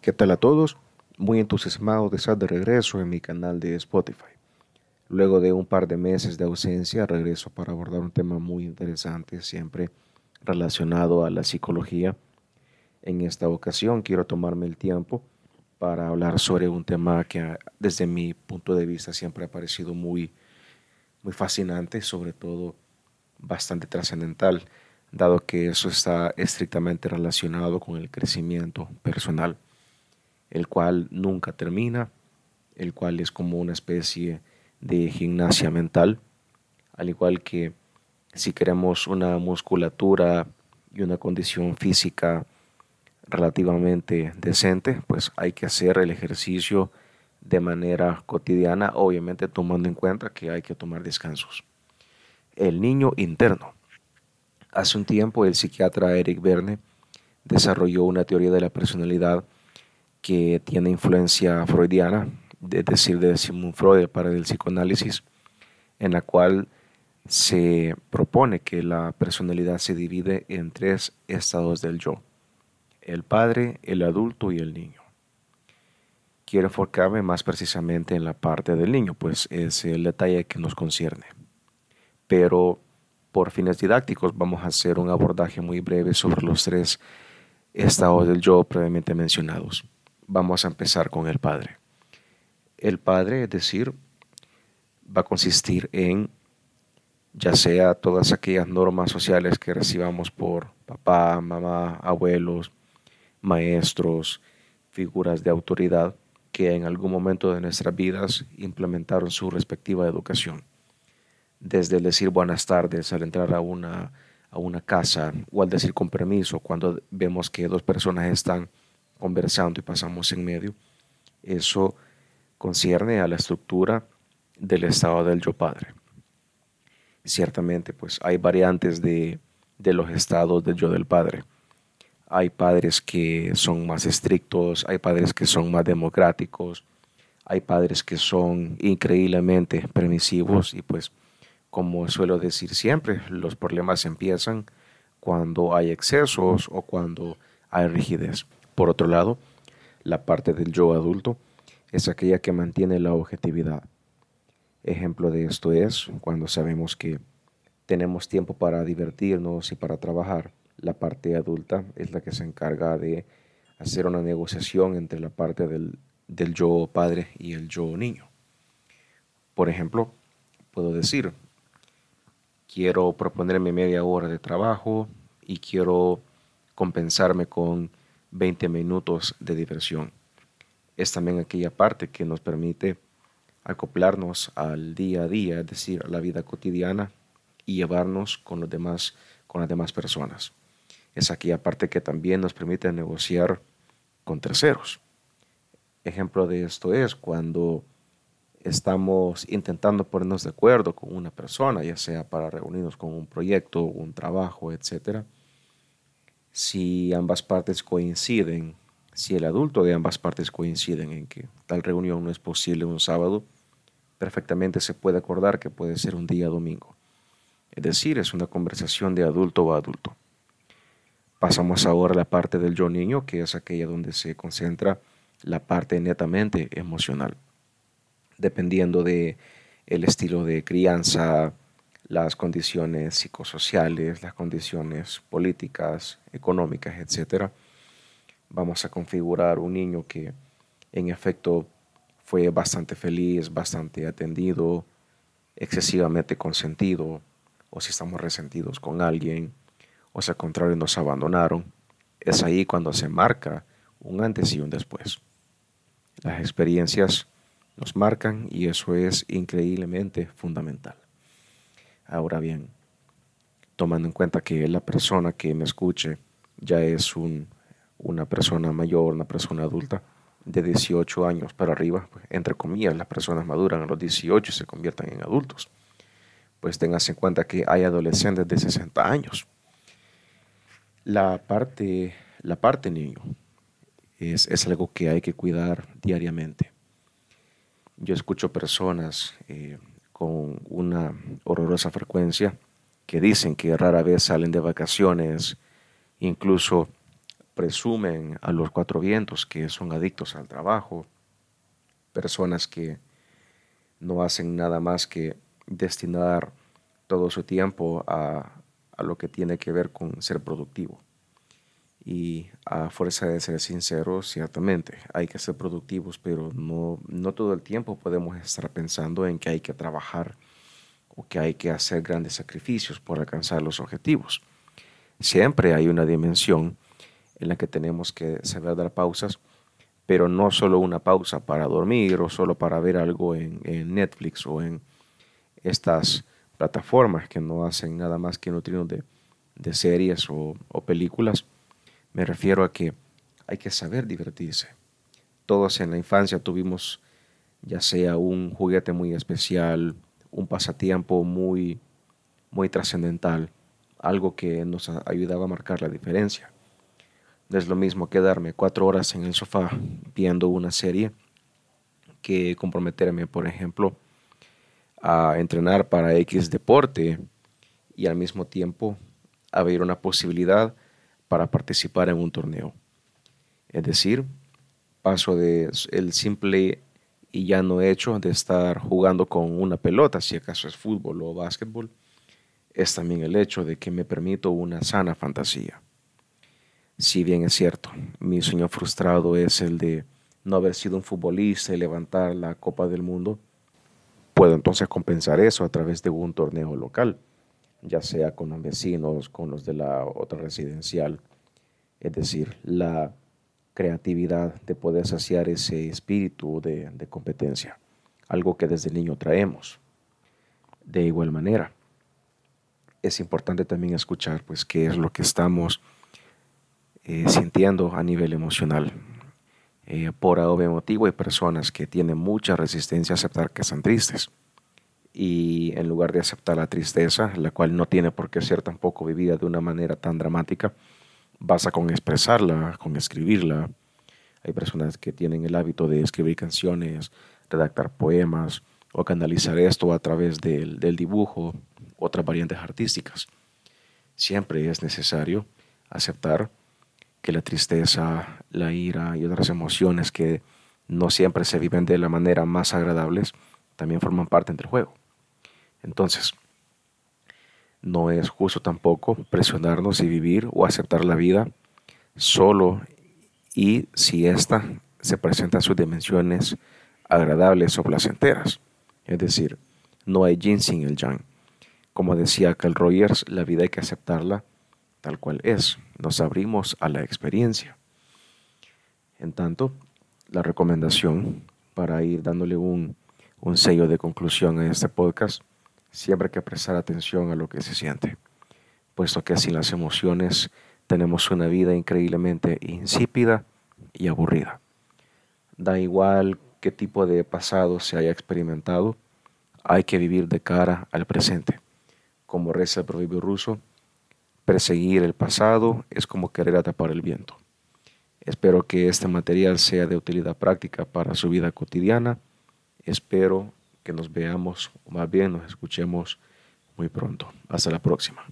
¿Qué tal a todos? Muy entusiasmado de estar de regreso en mi canal de Spotify. Luego de un par de meses de ausencia, regreso para abordar un tema muy interesante, siempre relacionado a la psicología. En esta ocasión quiero tomarme el tiempo para hablar sobre un tema que desde mi punto de vista siempre ha parecido muy, muy fascinante, sobre todo bastante trascendental, dado que eso está estrictamente relacionado con el crecimiento personal el cual nunca termina, el cual es como una especie de gimnasia mental, al igual que si queremos una musculatura y una condición física relativamente decente, pues hay que hacer el ejercicio de manera cotidiana, obviamente tomando en cuenta que hay que tomar descansos. El niño interno. Hace un tiempo el psiquiatra Eric Verne desarrolló una teoría de la personalidad que tiene influencia freudiana, es decir, de Sigmund Freud para el psicoanálisis, en la cual se propone que la personalidad se divide en tres estados del yo, el padre, el adulto y el niño. Quiero enfocarme más precisamente en la parte del niño, pues es el detalle que nos concierne. Pero por fines didácticos vamos a hacer un abordaje muy breve sobre los tres estados del yo previamente mencionados vamos a empezar con el Padre. El Padre, es decir, va a consistir en ya sea todas aquellas normas sociales que recibamos por papá, mamá, abuelos, maestros, figuras de autoridad que en algún momento de nuestras vidas implementaron su respectiva educación. Desde el decir buenas tardes al entrar a una, a una casa o al decir con permiso cuando vemos que dos personas están conversando y pasamos en medio, eso concierne a la estructura del estado del yo padre. Ciertamente, pues hay variantes de, de los estados del yo del padre. Hay padres que son más estrictos, hay padres que son más democráticos, hay padres que son increíblemente permisivos y pues como suelo decir siempre, los problemas empiezan cuando hay excesos o cuando hay rigidez. Por otro lado, la parte del yo adulto es aquella que mantiene la objetividad. Ejemplo de esto es cuando sabemos que tenemos tiempo para divertirnos y para trabajar. La parte adulta es la que se encarga de hacer una negociación entre la parte del, del yo padre y el yo niño. Por ejemplo, puedo decir, quiero proponerme media hora de trabajo y quiero compensarme con 20 minutos de diversión. Es también aquella parte que nos permite acoplarnos al día a día, es decir, a la vida cotidiana y llevarnos con, los demás, con las demás personas. Es aquella parte que también nos permite negociar con terceros. Ejemplo de esto es cuando estamos intentando ponernos de acuerdo con una persona, ya sea para reunirnos con un proyecto, un trabajo, etcétera si ambas partes coinciden, si el adulto de ambas partes coinciden en que tal reunión no es posible un sábado, perfectamente se puede acordar que puede ser un día domingo. Es decir, es una conversación de adulto a adulto. Pasamos ahora a la parte del yo niño, que es aquella donde se concentra la parte netamente emocional. Dependiendo de el estilo de crianza, las condiciones psicosociales, las condiciones políticas, económicas, etc., vamos a configurar un niño que en efecto fue bastante feliz, bastante atendido, excesivamente consentido, o si estamos resentidos con alguien, o si al contrario nos abandonaron, es ahí cuando se marca un antes y un después. Las experiencias nos marcan y eso es increíblemente fundamental. Ahora bien, tomando en cuenta que la persona que me escuche ya es una persona mayor, una persona adulta, de 18 años para arriba, pues, entre comillas, las personas maduran a los 18 y se convierten en adultos. Pues tengas en cuenta que hay adolescentes de 60 años. La parte, la parte niño es, es algo que hay que cuidar diariamente. Yo escucho personas eh, con una horrorosa frecuencia, que dicen que rara vez salen de vacaciones, incluso presumen a los cuatro vientos que son adictos al trabajo, personas que no hacen nada más que destinar todo su tiempo a, lo que tiene que ver con ser productivo. Y a fuerza de ser sinceros, ciertamente hay que ser productivos, pero no, no todo el tiempo podemos estar pensando en que hay que trabajar o que hay que hacer grandes sacrificios por alcanzar los objetivos. Siempre hay una dimensión en la que tenemos que saber dar pausas, pero no solo una pausa para dormir o solo para ver algo en, Netflix o en estas plataformas que no hacen nada más que nutrirnos de, de series o, o películas. Me refiero a que hay que saber divertirse. Todos en la infancia tuvimos ya sea un juguete muy especial, un pasatiempo muy, muy trascendental, algo que nos ayudaba a marcar la diferencia. No es lo mismo quedarme cuatro horas en el sofá viendo una serie que comprometerme, por ejemplo, a entrenar para X deporte y al mismo tiempo haber una posibilidad para participar en un torneo. Es decir, paso de el simple y ya no hecho de estar jugando con una pelota, si acaso es fútbol o básquetbol, es también el hecho de que me permito una sana fantasía. Si bien es cierto, mi sueño frustrado es el de no haber sido un futbolista y levantar la Copa del Mundo, puedo entonces compensar eso a través de un torneo local, ya sea con los vecinos, con los de la otra residencial, es decir, la creatividad de poder saciar ese espíritu de, competencia, algo que desde niño traemos. De igual manera, es importante también escuchar pues qué es lo que estamos eh, sintiendo a nivel emocional. Eh, por algo motivo hay personas que tienen mucha resistencia a aceptar que están tristes. Y en lugar de aceptar la tristeza, la cual no tiene por qué ser tampoco vivida de una manera tan dramática, basta con expresarla, con escribirla. Hay personas que tienen el hábito de escribir canciones, redactar poemas o canalizar esto a través del, del dibujo, otras variantes artísticas. Siempre es necesario aceptar que la tristeza, la ira y otras emociones que no siempre se viven de la manera más agradables también forman parte del juego. Entonces, no es justo tampoco presionarnos y vivir o aceptar la vida solo y si ésta se presenta en sus dimensiones agradables o placenteras. Es decir, no hay yin sin el yang. Como decía Carl Rogers, la vida hay que aceptarla tal cual es. Nos abrimos a la experiencia. En tanto, la recomendación para ir dándole un, un sello de conclusión a este podcast siempre hay que prestar atención a lo que se siente, puesto que sin las emociones tenemos una vida increíblemente insípida y aburrida. Da igual qué tipo de pasado se haya experimentado, hay que vivir de cara al presente. Como reza el proverbio ruso, perseguir el pasado es como querer atrapar el viento. Espero que este material sea de utilidad práctica para su vida cotidiana. Espero que nos veamos, más bien nos escuchemos muy pronto. Hasta la próxima.